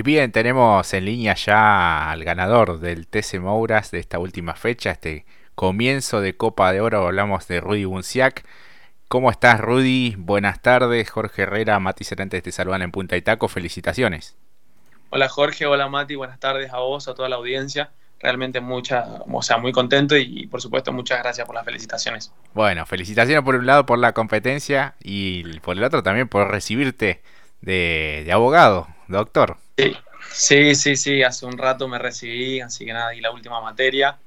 Y bien, tenemos en línea ya al ganador del TC Mouras de esta última fecha, este comienzo de Copa de Oro. Hablamos de Rudy Bunciac. ¿Cómo estás, Rudy? Buenas tardes. Jorge Herrera, Mati Cervantes te saludan en Punta y Taco. Felicitaciones. Hola, Jorge. Hola, Mati. Buenas tardes a vos, a toda la audiencia. Realmente mucha, o sea, muy contento y, por supuesto muchas gracias por las felicitaciones. Bueno, felicitaciones por un lado por la competencia y por el otro también por recibirte de, de abogado, doctor. Sí, sí, sí, hace un rato me recibí, así que nada, y la última materia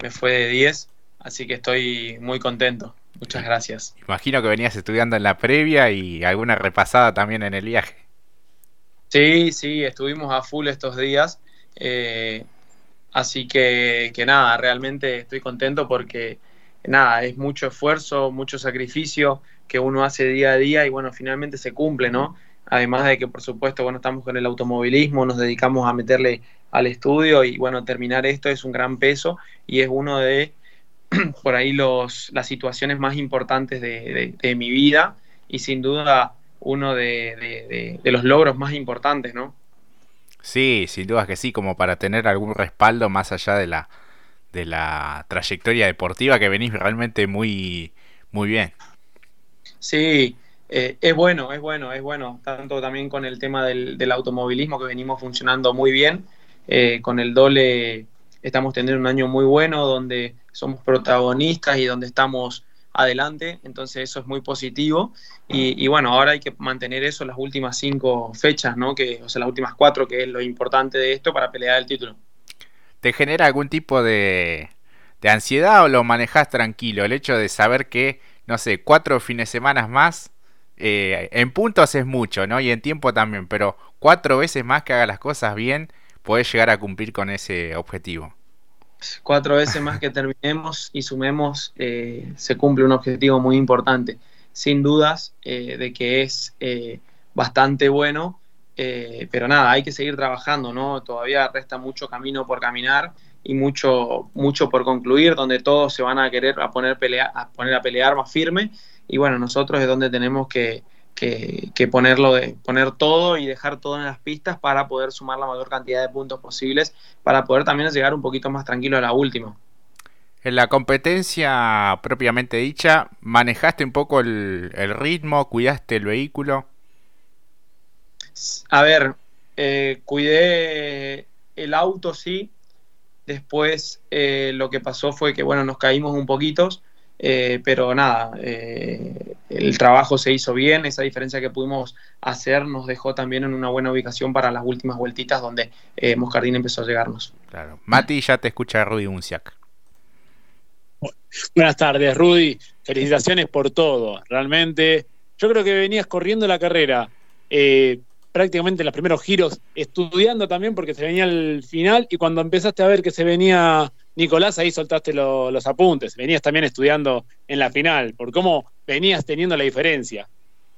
me fue de 10, así que estoy muy contento. Muchas gracias. Imagino que venías estudiando en la previa y alguna repasada también en el viaje. Sí, sí, estuvimos a full estos días. Eh, así que, que nada, realmente estoy contento porque nada, es mucho esfuerzo, mucho sacrificio que uno hace día a día y bueno, finalmente se cumple, ¿no? Además de que por supuesto, bueno, estamos con el automovilismo, nos dedicamos a meterle al estudio y bueno, terminar esto es un gran peso y es uno de, por ahí, los, las situaciones más importantes de, mi vida y sin duda uno de, los logros más importantes, ¿no? Sí, sin duda que sí, como para tener algún respaldo más allá de la, de la trayectoria deportiva que venís realmente muy, muy bien. Sí, eh, es bueno, es bueno, es bueno, tanto también con el tema del, automovilismo que venimos funcionando muy bien, eh, con el Dole estamos teniendo un año muy bueno donde somos protagonistas y donde estamos adelante, entonces eso es muy positivo y, bueno, ahora hay que mantener eso las últimas cinco fechas, ¿no? Que, o sea, las últimas cuatro, que es lo importante de esto para pelear el título. ¿Te genera algún tipo de, de ansiedad o lo manejas tranquilo? El hecho de saber que, no sé, cuatro fines de semana más eh, en puntos es mucho, ¿no? Y en tiempo también, pero cuatro veces más que haga las cosas bien, puedes llegar a cumplir con ese objetivo. Cuatro veces más que terminemos y sumemos, eh, se cumple un objetivo muy importante. Sin dudas eh, de que es bastante bueno, pero nada, hay que seguir trabajando, ¿no? Todavía resta mucho camino por caminar y mucho, mucho por concluir, donde todos se van a querer a poner, pelea, a poner a pelear más firme y bueno, nosotros es donde tenemos que, ponerlo de, poner todo y dejar todo en las pistas para poder sumar la mayor cantidad de puntos posibles, para poder también llegar un poquito más tranquilo a la última. En la competencia propiamente dicha, ¿manejaste un poco el, ritmo? ¿Cuidaste el vehículo? A ver, eh, cuidé el auto, sí. Después eh, lo que pasó fue que, bueno, nos caímos un poquito eh, pero nada, eh, el trabajo se hizo bien, esa diferencia que pudimos hacer nos dejó también en una buena ubicación para las últimas vueltitas donde eh, Moscardín empezó a llegarnos. Claro. Mati, ya te escucha Rudy Unciac. Buenas tardes, Rudy. Felicitaciones por todo. Realmente, yo creo que venías corriendo la carrera prácticamente en los primeros giros, estudiando también porque se venía el final y cuando empezaste a ver que se venía Nicolás, ahí soltaste los apuntes, venías también estudiando en la final, por cómo venías teniendo la diferencia.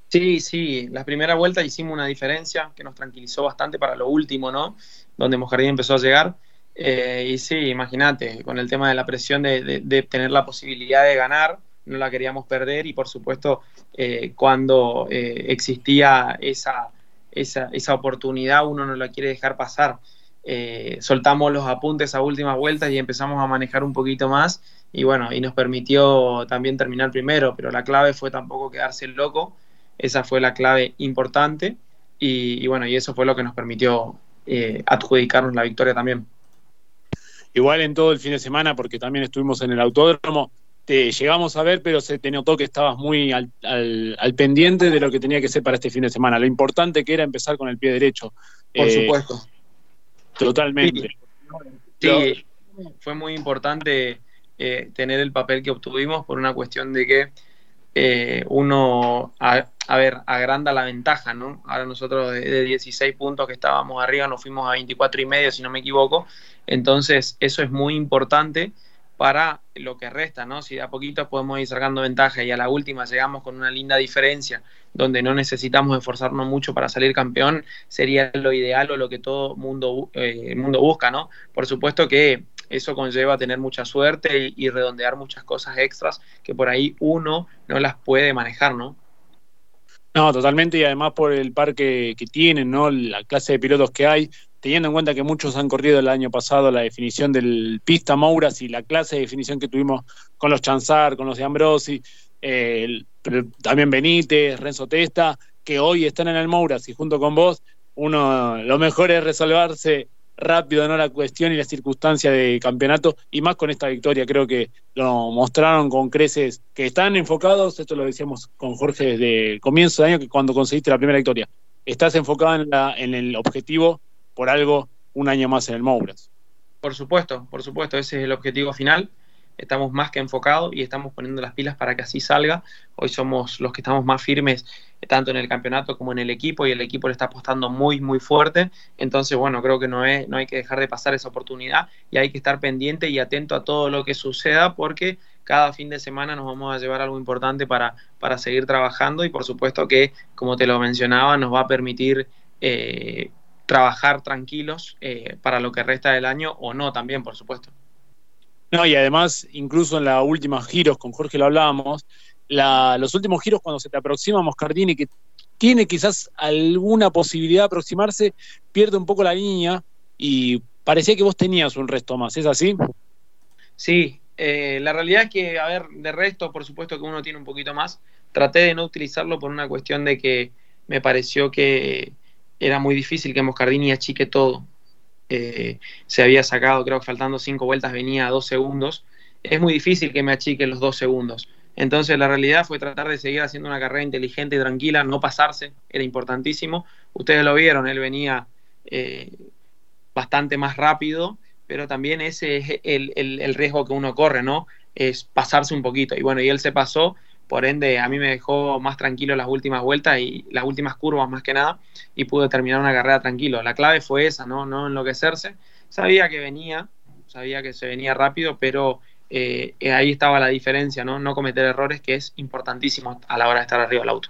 Sí, sí, la primera vuelta hicimos una diferencia que nos tranquilizó bastante para lo último, ¿no? Donde Mojardín empezó a llegar. Eh, y sí, imagínate, con el tema de la presión de, tener la posibilidad de ganar, no la queríamos perder y por supuesto eh, cuando eh, existía esa esa, esa oportunidad uno no la quiere dejar pasar. Eh, soltamos los apuntes a últimas vueltas y empezamos a manejar un poquito más y bueno, y nos permitió también terminar primero, pero la clave fue tampoco quedarse loco, esa fue la clave importante y, bueno, y eso fue lo que nos permitió eh, adjudicarnos la victoria también. Igual en todo el fin de semana, porque también estuvimos en el autódromo, llegamos a ver, pero se te notó que estabas muy al, pendiente de lo que tenía que ser para este fin de semana, lo importante que era empezar con el pie derecho. Por eh, supuesto. Totalmente. Sí, fue muy importante eh, tener el papel que obtuvimos por una cuestión de que eh, uno, a, ver, agranda la ventaja, ¿no? Ahora nosotros de, de, 16 puntos que estábamos arriba nos fuimos a 24 y medio, si no me equivoco. Entonces, eso es muy importante para lo que resta, ¿no? Si de a poquito podemos ir sacando ventaja y a la última llegamos con una linda diferencia donde no necesitamos esforzarnos mucho para salir campeón, sería lo ideal o lo que todo mundo, eh, mundo busca, ¿no? Por supuesto que eso conlleva tener mucha suerte y, redondear muchas cosas extras que por ahí uno no las puede manejar, ¿no? No, totalmente, y además por el parque que tienen, ¿no? La clase de pilotos que hay, teniendo en cuenta que muchos han corrido el año pasado la definición del pista Mouras y la clase de definición que tuvimos con los Chanzar, con los de Ambrosi, eh, también Benítez, Renzo Testa, que hoy están en el Mouras y junto con vos, uno lo mejor es resolverse rápido no la cuestión y la circunstancia de campeonato y más con esta victoria creo que lo mostraron con creces que están enfocados esto lo decíamos con Jorge desde el comienzo de año que cuando conseguiste la primera victoria estás enfocado en, la, en el objetivo por algo un año más en el Mouras. Por supuesto, por supuesto, ese es el objetivo final. Estamos más que enfocados y estamos poniendo las pilas para que así salga. Hoy somos los que estamos más firmes tanto en el campeonato como en el equipo y el equipo le está apostando muy, muy fuerte. Entonces, bueno, creo que no, es, no hay que dejar de pasar esa oportunidad y hay que estar pendiente y atento a todo lo que suceda porque cada fin de semana nos vamos a llevar algo importante para, para seguir trabajando y por supuesto que, como te lo mencionaba, nos va a permitir eh, trabajar tranquilos eh, para lo que resta del año o no también, por supuesto. No, y además, incluso en la última giros, con Jorge lo hablábamos, los últimos giros cuando se te aproxima Moscardini, que tiene quizás alguna posibilidad de aproximarse, pierde un poco la línea y parecía que vos tenías un resto más, ¿es así? Sí, eh, la realidad es que, a ver, de resto, por supuesto que uno tiene un poquito más. Traté de no utilizarlo por una cuestión de que me pareció que era muy difícil que Moscardini achique todo. Eh, se había sacado, creo que faltando cinco vueltas venía a dos segundos. Es muy difícil que me achique los dos segundos. Entonces la realidad fue tratar de seguir haciendo una carrera inteligente y tranquila, no pasarse, era importantísimo. Ustedes lo vieron, él venía eh, bastante más rápido, pero también ese es el, el, riesgo que uno corre, ¿no? Es pasarse un poquito. Y bueno, y él se pasó por ende a mí me dejó más tranquilo las últimas vueltas y las últimas curvas más que nada y pude terminar una carrera tranquilo. La clave fue esa, no, no enloquecerse. Sabía que venía, sabía que se venía rápido, pero eh, ahí estaba la diferencia, ¿no? No cometer errores, que es importantísimo a la hora de estar arriba del auto.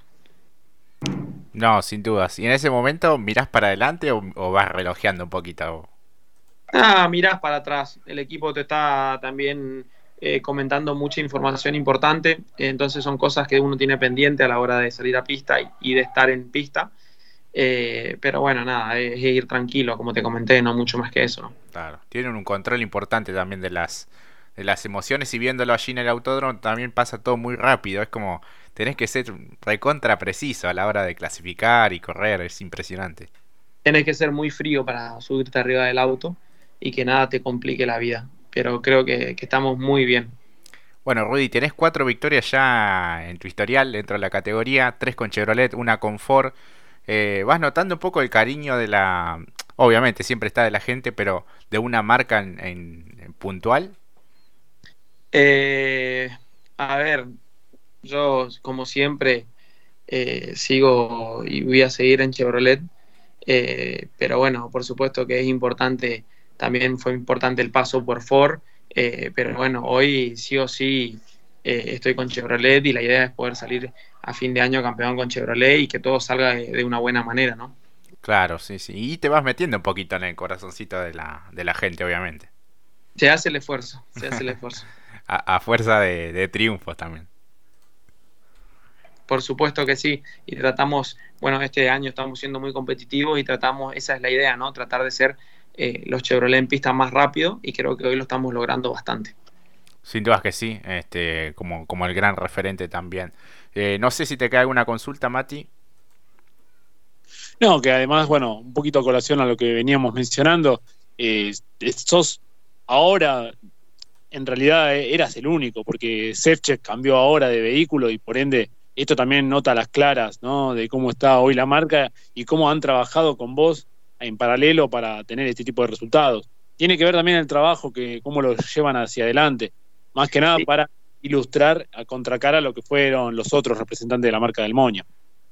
No, sin dudas. ¿Y en ese momento mirás para adelante o, vas relojeando un poquito? Ah, mirás para atrás. El equipo te está también eh, comentando mucha información importante, entonces son cosas que uno tiene pendiente a la hora de salir a pista y, de estar en pista. Eh, pero bueno, nada, es, ir tranquilo, como te comenté, no mucho más que eso. ¿no? Claro, tienen un control importante también de las, de las emociones y viéndolo allí en el autódromo también pasa todo muy rápido, es como tenés que ser recontra preciso a la hora de clasificar y correr, es impresionante. Tenés que ser muy frío para subirte arriba del auto y que nada te complique la vida pero creo que, estamos muy bien. Bueno, Rudy, tenés cuatro victorias ya en tu historial dentro de la categoría, tres con Chevrolet, una con Ford. Eh, ¿Vas notando un poco el cariño de la... Obviamente siempre está de la gente, pero de una marca en, puntual? Eh, a ver, yo como siempre eh, sigo y voy a seguir en Chevrolet, pero bueno, por supuesto que es importante también fue importante el paso por Ford, eh, pero bueno, hoy sí o sí eh, estoy con Chevrolet y la idea es poder salir a fin de año campeón con Chevrolet y que todo salga de, una buena manera, ¿no? Claro, sí, sí. Y te vas metiendo un poquito en el corazoncito de la, de la gente, obviamente. Se hace el esfuerzo, se hace el esfuerzo. a, fuerza de, de triunfos también. Por supuesto que sí, y tratamos, bueno, este año estamos siendo muy competitivos y tratamos, esa es la idea, ¿no? Tratar de ser eh, los Chevrolet en pista más rápido y creo que hoy lo estamos logrando bastante. Sin dudas que sí, este, como, como el gran referente también. Eh, no sé si te queda alguna consulta, Mati. No, que además, bueno, un poquito a colación a lo que veníamos mencionando, eh, sos ahora, en realidad eras el único, porque Sefchek cambió ahora de vehículo y por ende esto también nota las claras, ¿no? De cómo está hoy la marca y cómo han trabajado con vos en paralelo para tener este tipo de resultados. Tiene que ver también el trabajo, que cómo lo llevan hacia adelante, más que nada para ilustrar a contracara lo que fueron los otros representantes de la marca del Moño.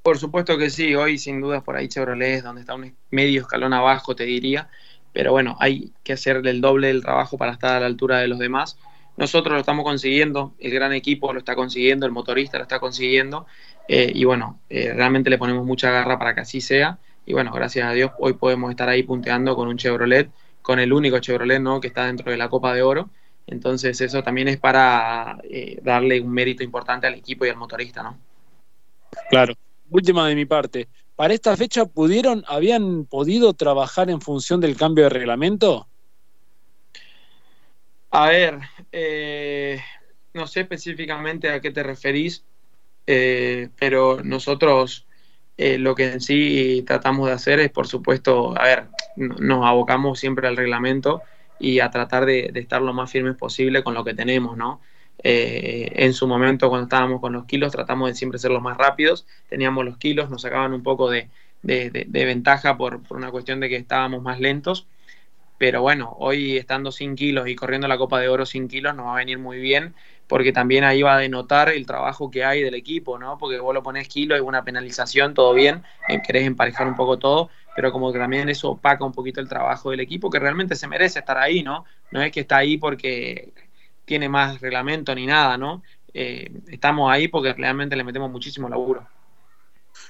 Por supuesto que sí, hoy sin dudas por ahí Chevrolet es donde está un medio escalón abajo, te diría, pero bueno, hay que hacer el doble del trabajo para estar a la altura de los demás. Nosotros lo estamos consiguiendo, el gran equipo lo está consiguiendo, el motorista lo está consiguiendo, eh, y bueno, eh, realmente le ponemos mucha garra para que así sea y bueno, gracias a Dios hoy podemos estar ahí punteando con un Chevrolet, con el único Chevrolet ¿no? que está dentro de la Copa de Oro. Entonces eso también es para eh, darle un mérito importante al equipo y al motorista, ¿no? Claro. última de mi parte. ¿Para esta fecha pudieron, habían podido trabajar en función del cambio de reglamento? A ver, eh, no sé específicamente a qué te referís, eh, pero nosotros eh, lo que en sí tratamos de hacer es, por supuesto, a ver, nos abocamos siempre al reglamento y a tratar de, estar lo más firmes posible con lo que tenemos, ¿no? en su momento, cuando estábamos con los kilos, tratamos de siempre ser los más rápidos, teníamos los kilos, nos sacaban un poco de, ventaja por, por, una cuestión de que estábamos más lentos. Pero bueno, hoy estando sin kilos y corriendo la Copa de Oro sin kilos nos va a venir muy bien, porque también ahí va a denotar el trabajo que hay del equipo, ¿no? Porque vos lo pones kilos y una penalización, todo bien, eh, querés emparejar un poco todo, pero como que también eso opaca un poquito el trabajo del equipo, que realmente se merece estar ahí, ¿no? No es que está ahí porque tiene más reglamento ni nada, ¿no? Eh, estamos ahí porque realmente le metemos muchísimo laburo.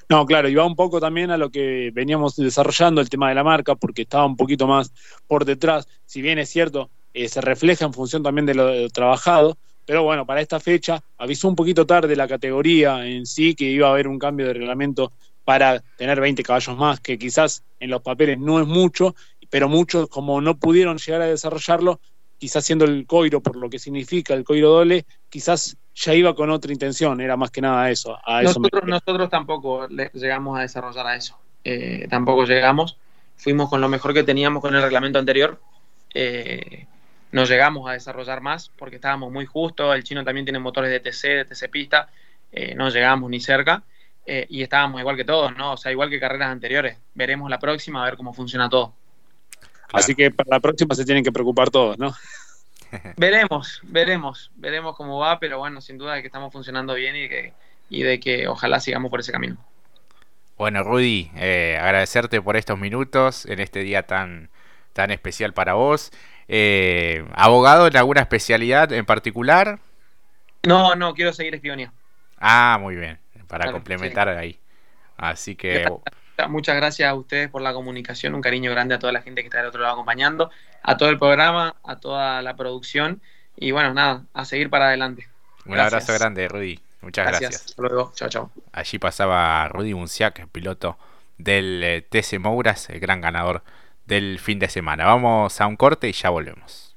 No, claro, y va un poco también a lo que veníamos desarrollando, el tema de la marca, porque estaba un poquito más por detrás, si bien es cierto, eh, se refleja en función también de lo, trabajado, pero bueno, para esta fecha avisó un poquito tarde la categoría en sí que iba a haber un cambio de reglamento para tener 20 caballos más, que quizás en los papeles no es mucho, pero muchos como no pudieron llegar a desarrollarlo, quizás siendo el coiro por lo que significa el coiro doble, quizás ya iba con otra intención, era más que nada eso. nosotros, nosotros tampoco llegamos a desarrollar a eso, eh, tampoco llegamos, fuimos con lo mejor que teníamos con el reglamento anterior, eh, no llegamos a desarrollar más porque estábamos muy justos, el chino también tiene motores de TC, de TC pista, eh, no llegamos ni cerca y estábamos igual que todos, ¿no? O sea, igual que carreras anteriores. Veremos la próxima a ver cómo funciona todo. Así que para la próxima se tienen que preocupar todos, ¿no? veremos, veremos, veremos cómo va, pero bueno, sin duda de que estamos funcionando bien y, que, y de que ojalá sigamos por ese camino. Bueno, Rudy, eh, agradecerte por estos minutos en este día tan, tan especial para vos. Eh, ¿Abogado en alguna especialidad en particular? No, no, quiero seguir espionía. Ah, muy bien, para complementar ahí. Así que... Muchas gracias a ustedes por la comunicación, un cariño grande a toda la gente que está del otro lado acompañando, a todo el programa, a toda la producción y bueno, nada, a seguir para adelante. Un abrazo grande, Rudy. Muchas gracias. Hasta luego. Chao, chao. Allí pasaba Rudy Munciac, piloto del eh, TC Mouras, el gran ganador del fin de semana. Vamos a un corte y ya volvemos.